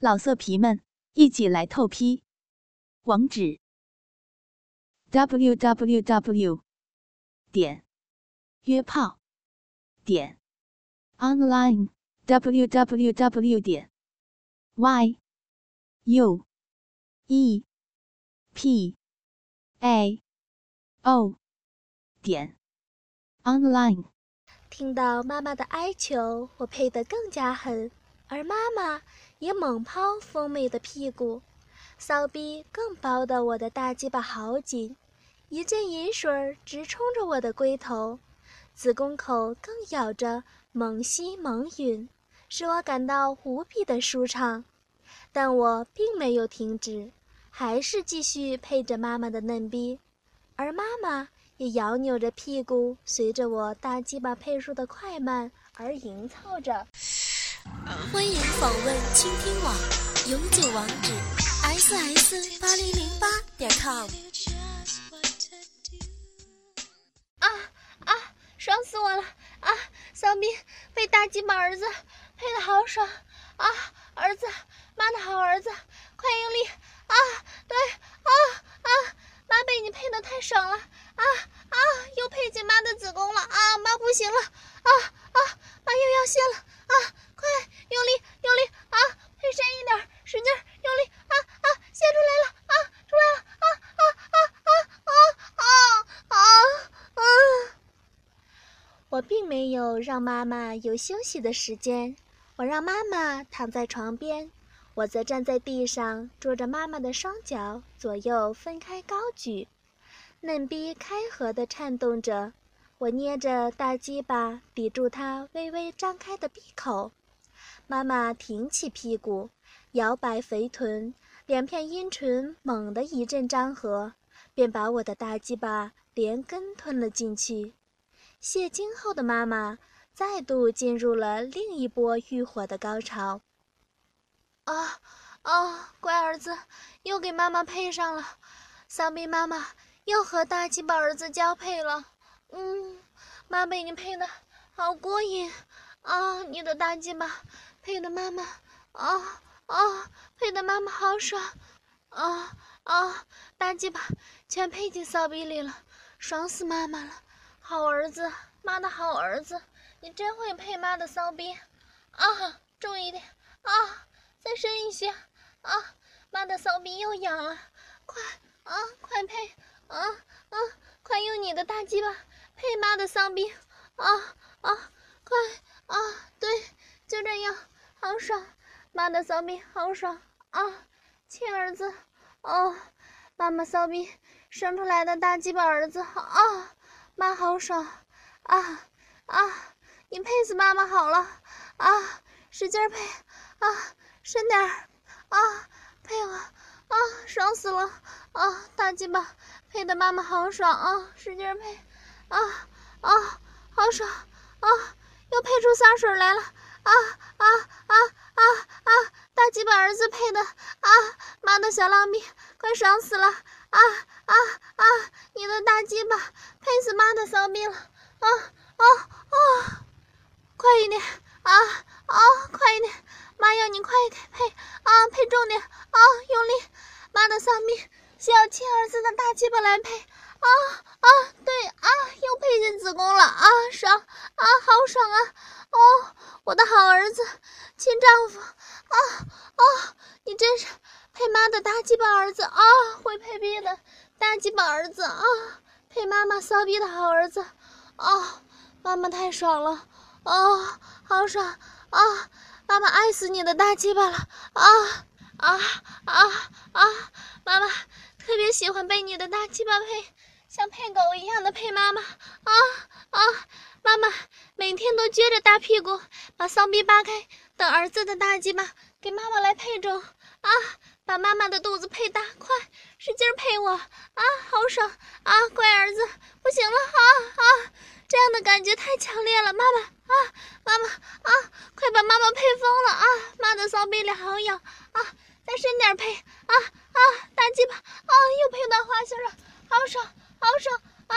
老色皮们，一起来透批！网址：w w w 点约炮点 online w w w 点 y u e p a o 点 online。听到妈妈的哀求，我配得更加狠，而妈妈。也猛抛丰美的屁股，骚逼更包得我的大鸡巴好紧，一阵淫水直冲着我的龟头，子宫口更咬着猛吸猛吮，使我感到无比的舒畅。但我并没有停止，还是继续配着妈妈的嫩逼，而妈妈也摇扭着屁股，随着我大鸡巴配数的快慢而吟操着。欢迎访问倾听网，永久网址：ss 八零零八点 com。啊啊！爽死我了！啊，小兵被大鸡巴儿子配的好爽！啊，儿子，妈的好儿子，快用力！啊，对，啊啊，妈被你配的太爽了！啊啊，又配进妈的子宫了！啊，妈不行了！啊啊，妈又要泄了！啊！快用力用力啊！配深一点，使劲用力啊啊！泄出来了啊！出来了啊啊啊啊啊啊啊！我并没有让妈妈有休息的时间，我让妈妈躺在床边，我则站在地上捉着妈妈的双脚，左右分开高举，嫩逼开合地颤动着，我捏着大鸡巴抵住她微微张开的闭口。妈妈挺起屁股，摇摆肥臀，两片阴唇猛地一阵张合，便把我的大鸡巴连根吞了进去。泄精后的妈妈再度进入了另一波欲火的高潮。啊啊！乖儿子，又给妈妈配上了，丧逼妈妈又和大鸡巴儿子交配了。嗯，妈被你配的好过瘾啊！你的大鸡巴。配的妈妈，啊啊！配的妈妈好爽，啊啊！大鸡巴全配进骚逼里了，爽死妈妈了！好儿子，妈的好儿子，你真会配妈的骚逼！啊，重一点，啊，再深一些，啊，妈的骚逼又痒了，快啊，快配，啊啊，快用你的大鸡巴配妈的骚逼！啊啊，快啊，对，就这样。好爽，妈的骚逼好爽啊！亲儿子，哦，妈妈骚逼生出来的大鸡巴儿子啊！妈好爽啊啊！你配死妈妈好了啊！使劲配啊，深点儿啊，配我啊，爽死了啊！大鸡巴配的妈妈好爽啊！使劲配啊啊，好爽啊！又配出洒水来了。啊啊啊啊啊！大鸡巴儿子配的啊！妈的小浪逼，快爽死了！啊啊啊！你的大鸡巴配死妈的骚逼了！啊啊啊！快一点啊啊！快一点！妈要你快一点配啊！配重点啊！用力！妈的骚逼需要亲儿子的大鸡巴来配啊啊！对啊，又配进子宫了。啊！爽啊！好爽啊！哦，我的好儿子，亲丈夫，啊啊！你真是配妈的大鸡巴儿子。啊，会配逼的大鸡巴儿子啊，配妈妈骚逼的好儿子，啊，妈妈太爽了，啊，好爽啊！妈妈爱死你的大鸡巴了，啊啊啊啊！妈妈特别喜欢被你的大鸡巴配，像配狗一样的配妈妈，啊啊！妈妈每天都撅着大屁股，把骚逼扒开，等儿子的大鸡巴给妈妈来配种啊！把妈妈的肚子配大，快使劲配我啊！好爽啊！乖儿子，不行了啊啊！这样的感觉太强烈了，妈妈啊，妈妈啊，快把妈妈配疯了啊！妈的骚逼里好痒啊！再深点配啊啊！大鸡巴啊，又配到花心了，好爽，好爽！啊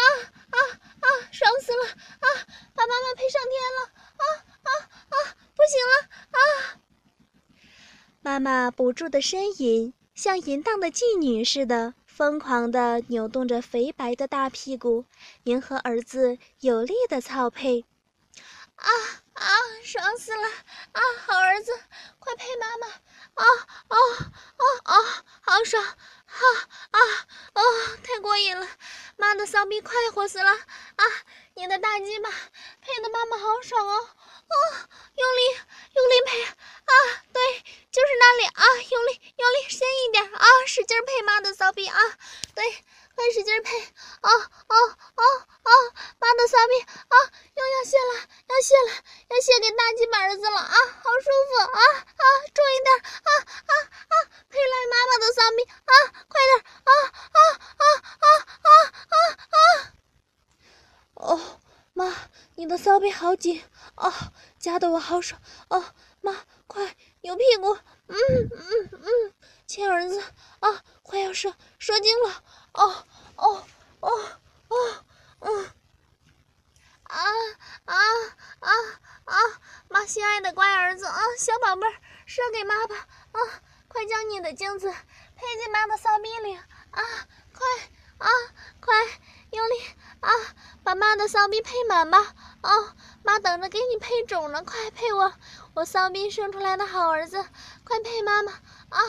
啊啊！爽死了！啊，把妈妈配上天了！啊啊啊！不行了！啊！妈妈不住的呻吟，像淫荡的妓女似的，疯狂地扭动着肥白的大屁股，迎合儿子有力的操配。啊啊，爽死了！啊，好儿子，快配妈妈！啊啊啊啊，好爽！啊啊哦，太过瘾了！妈的骚逼快活死了！啊，你的大鸡巴配的妈妈好爽哦！啊，用力用力配！啊，对，就是那里啊，用力用力深一点啊，使劲配妈的骚逼啊！对，快使劲配！啊啊啊啊！妈的骚逼啊，又要泄了，要泄了，要泄给大鸡巴儿子了啊！好舒服啊啊！重一点啊啊啊！配来妈妈的骚逼啊！快点啊啊啊啊啊！哦，妈，你的骚逼好紧哦，夹得我好爽哦！妈，快扭屁股，嗯嗯嗯，亲儿子啊，快要射射精了，哦哦哦哦，嗯，啊啊啊啊！妈心爱的乖儿子啊，小宝贝儿，射给妈吧啊！快将你的精子配进妈的骚逼里啊！快啊快用力啊！把妈的骚逼配满吧啊！妈等着给你配种呢，快配我！我骚逼生出来的好儿子，快配妈妈啊！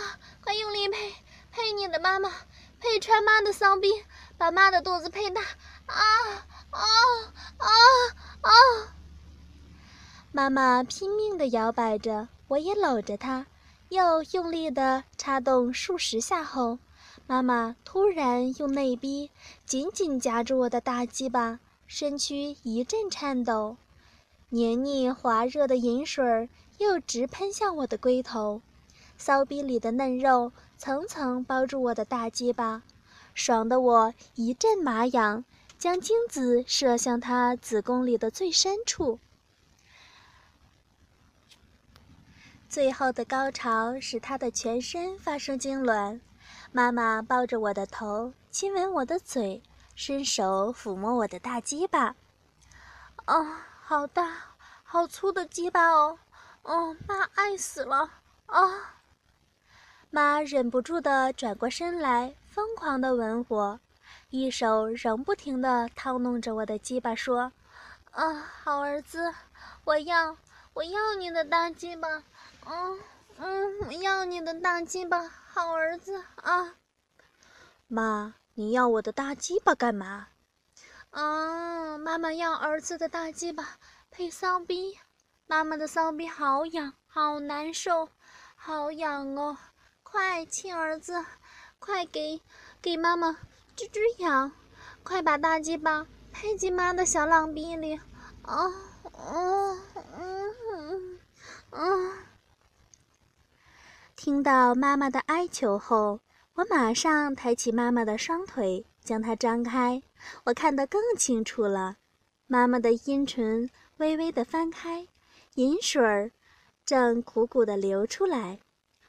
快用力配，配你的妈妈，配穿妈的骚逼，把妈的肚子配大啊啊啊啊！妈妈拼命地摇摆着，我也搂着她，又用力地插动数十下后，妈妈突然用内逼紧紧夹住我的大鸡巴，身躯一阵颤抖。黏腻滑热的饮水儿又直喷向我的龟头，骚逼里的嫩肉层层包住我的大鸡巴，爽得我一阵麻痒，将精子射向他子宫里的最深处。最后的高潮使他的全身发生痉挛，妈妈抱着我的头，亲吻我的嘴，伸手抚摸我的大鸡巴。哦。好大，好粗的鸡巴哦！哦，妈爱死了啊！妈忍不住地转过身来，疯狂地吻我，一手仍不停地掏弄着我的鸡巴，说：“啊，好儿子，我要，我要你的大鸡巴，嗯嗯，我要你的大鸡巴，好儿子啊！”妈，你要我的大鸡巴干嘛？嗯，妈妈要儿子的大鸡巴配骚逼，妈妈的骚逼好痒，好难受，好痒哦！快亲儿子，快给给妈妈治治痒，快把大鸡巴配进妈的小浪逼里！啊，嗯嗯嗯嗯。听到妈妈的哀求后，我马上抬起妈妈的双腿。将它张开，我看得更清楚了。妈妈的阴唇微微的翻开，饮水儿正汩汩地流出来。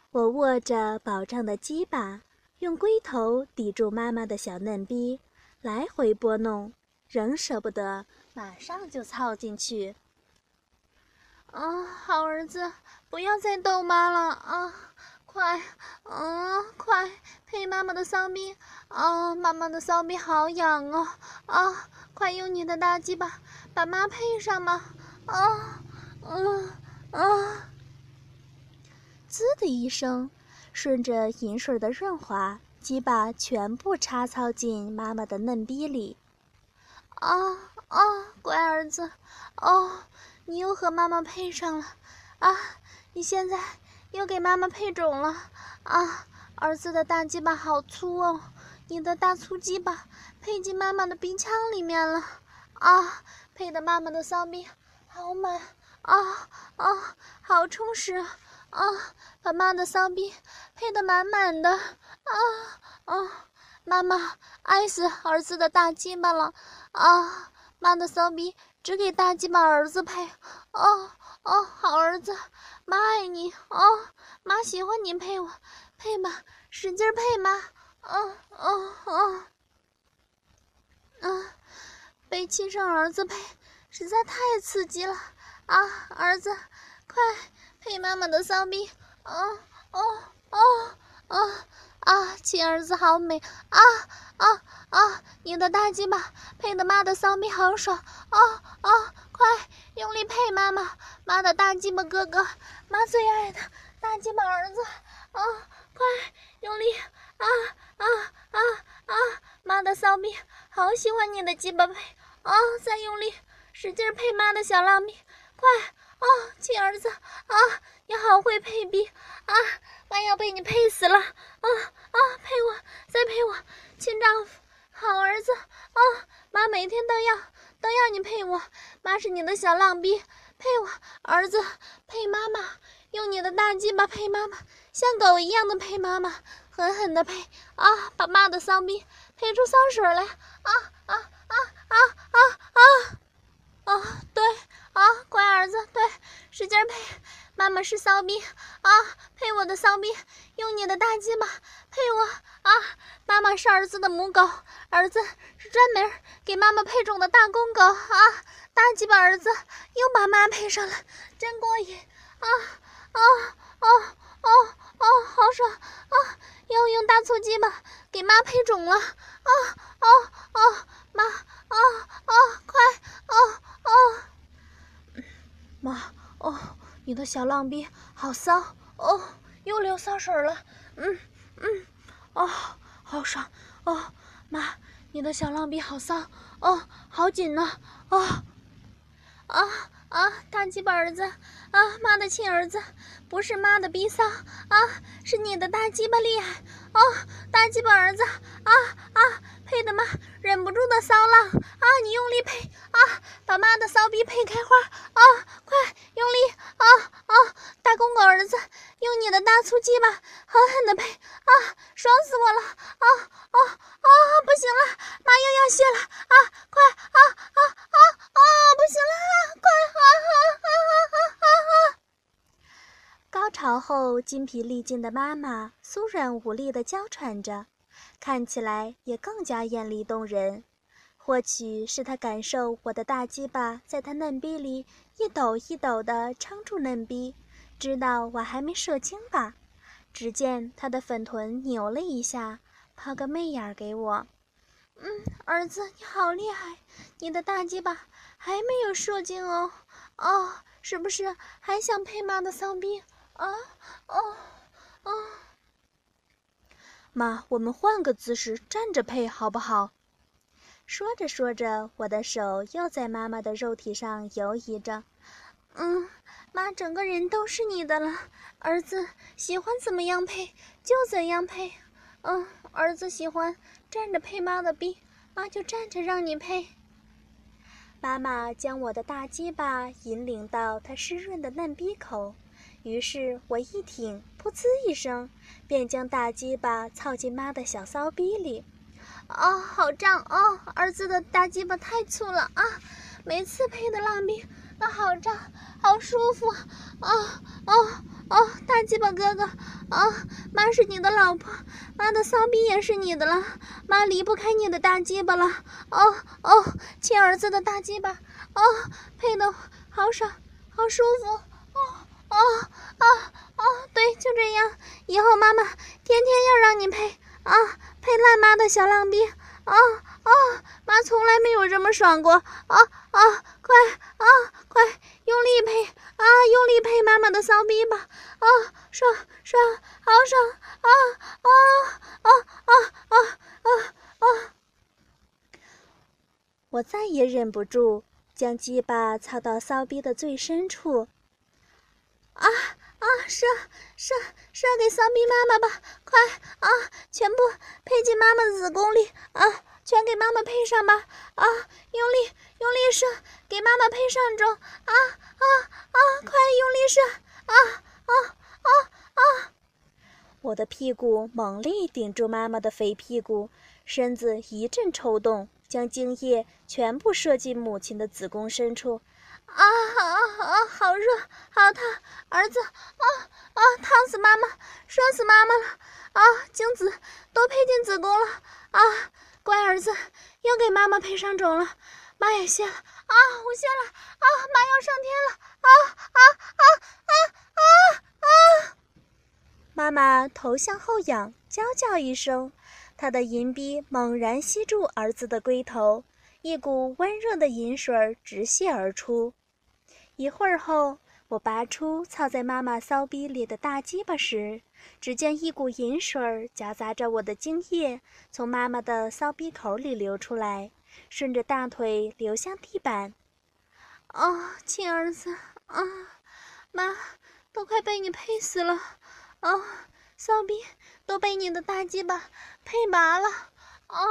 我握着饱胀的鸡巴，用龟头抵住妈妈的小嫩逼，来回拨弄，仍舍不得马上就操进去。啊，好儿子，不要再逗妈了啊！快，嗯，快配妈妈的骚逼啊！妈妈的骚逼好痒哦！啊，快用你的大鸡巴把妈配上嘛！啊，嗯，啊，滋的一声，顺着饮水的润滑，鸡巴全部插操进妈妈的嫩逼里。啊啊，乖儿子，哦，你又和妈妈配上了啊！你现在。又给妈妈配种了啊！儿子的大鸡巴好粗哦，你的大粗鸡巴配进妈妈的鼻腔里面了啊！配的妈妈的骚逼好满啊啊，好充实啊！把妈的骚逼配得满满的啊啊！妈妈爱死儿子的大鸡巴了啊！妈的骚逼只给大鸡巴儿子配哦哦，好儿子。妈爱你哦，妈喜欢你配我，配吧，使劲配妈，嗯嗯嗯，嗯，被亲生儿子配实在太刺激了啊！儿子，快配妈妈的骚逼，哦哦哦哦啊！亲儿子好美啊啊啊！你的大鸡巴配的妈的骚逼好爽啊啊！快用力配妈妈，妈的大鸡巴哥哥，妈最爱的大鸡巴儿子啊！快用力啊啊啊啊！妈的骚逼，好喜欢你的鸡巴配啊！再用力，使劲配妈的小浪逼，快啊！亲儿子啊，你好会配逼啊！妈要被你配死了啊啊！配我，再配我，亲丈夫，好儿子啊！妈每天都要都要你配我，妈是你的小浪逼，配我儿子，配妈妈，用你的大鸡巴配妈妈，像狗一样的配妈妈，狠狠的配啊！把妈的骚逼配出骚水来啊啊啊啊啊啊！啊，对啊，乖儿子，对，使劲配。妈妈是骚逼啊，配我的骚逼，用你的大鸡巴配我啊！妈妈是儿子的母狗，儿子是专门给妈妈配种的大公狗啊！大鸡巴儿子又把妈配上了，真过瘾啊啊啊啊啊！好爽啊！要用大粗鸡巴给妈配种了啊啊啊！妈啊啊，快啊啊！妈哦。你的小浪逼好骚哦，又流骚水了。嗯嗯，哦，好爽哦，妈，你的小浪逼好骚哦，好紧呢哦，啊啊，大鸡巴儿子啊，妈的亲儿子，不是妈的逼骚啊，是你的大鸡巴厉害哦，大鸡巴儿子啊啊，配的妈忍不住的骚浪啊，你用力配啊，把妈的骚逼配开花啊，儿子，用你的大粗鸡巴，狠狠的拍啊！爽死我了！啊啊啊！不行了，妈又要泄了啊！快啊啊啊啊！不行了，快啊啊啊啊啊啊！高潮后筋疲力尽的妈妈酥软无力的娇喘着，看起来也更加艳丽动人。或许是她感受我的大鸡巴在她嫩逼里一抖一抖的撑住嫩逼。知道我还没射精吧？只见他的粉臀扭了一下，抛个媚眼给我。嗯，儿子你好厉害，你的大鸡巴还没有射精哦。哦，是不是还想配妈的丧逼？啊，哦，哦。妈，我们换个姿势站着配好不好？说着说着，我的手又在妈妈的肉体上游移着。嗯。妈，整个人都是你的了。儿子喜欢怎么样配就怎样配。嗯，儿子喜欢站着配妈的逼，妈就站着让你配。妈妈将我的大鸡巴引领到她湿润的嫩逼口，于是我一挺，噗呲一声，便将大鸡巴操进妈的小骚逼里。啊，好胀哦！儿子的大鸡巴太粗了啊！每次配的浪逼。啊，好胀，好舒服，啊哦哦！大鸡巴哥哥，啊，妈是你的老婆，妈的骚逼也是你的了，妈离不开你的大鸡巴了，哦哦，亲儿子的大鸡巴，哦，配的好爽，好舒服，哦哦啊啊！对，就这样，以后妈妈天天要让你配啊，配烂妈的小浪逼，啊啊，妈从来没有这么爽过，啊啊，快啊！快用力配啊！用力配妈妈的骚逼吧！啊，爽爽，好爽！啊啊啊啊啊啊啊！我再也忍不住，将鸡巴操到骚逼的最深处。啊啊！射射射给骚逼妈妈吧！快啊！全部配进妈妈子宫里啊！全给妈妈配上吧！啊，用力用力射，给妈妈配上种！啊啊啊！快用力射！啊啊啊啊！我的屁股猛力顶住妈妈的肥屁股，身子一阵抽动，将精液全部射进母亲的子宫深处。啊啊啊！好热，好烫！儿子，啊啊！烫死妈妈，射死妈妈了！啊，精子都配进子宫了！啊！乖儿子，又给妈妈配上种了，妈也谢了啊！我谢了啊！妈要上天了啊啊啊啊啊啊！妈妈头向后仰，娇叫一声，她的银臂猛然吸住儿子的龟头，一股温热的银水直泻而出。一会儿后，我拔出操在妈妈骚逼里的大鸡巴时，只见一股银水夹杂着我的精液，从妈妈的骚逼口里流出来，顺着大腿流向地板。啊，亲儿子，啊，妈，都快被你配死了。啊，骚逼都被你的大鸡巴配麻了！啊，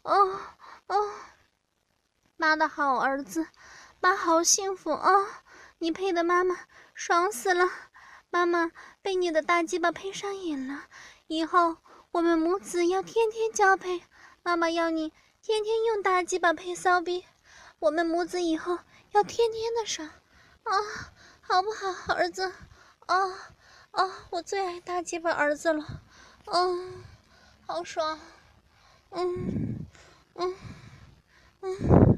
哦，哦，妈的好儿子，妈好幸福啊！你配的妈妈爽死了，妈妈被你的大鸡巴配上瘾了。以后我们母子要天天交配，妈妈要你天天用大鸡巴配骚逼，我们母子以后要天天的爽，啊，好不好，儿子？啊。啊，我最爱大鸡巴儿子了，嗯，好爽，嗯，嗯，嗯。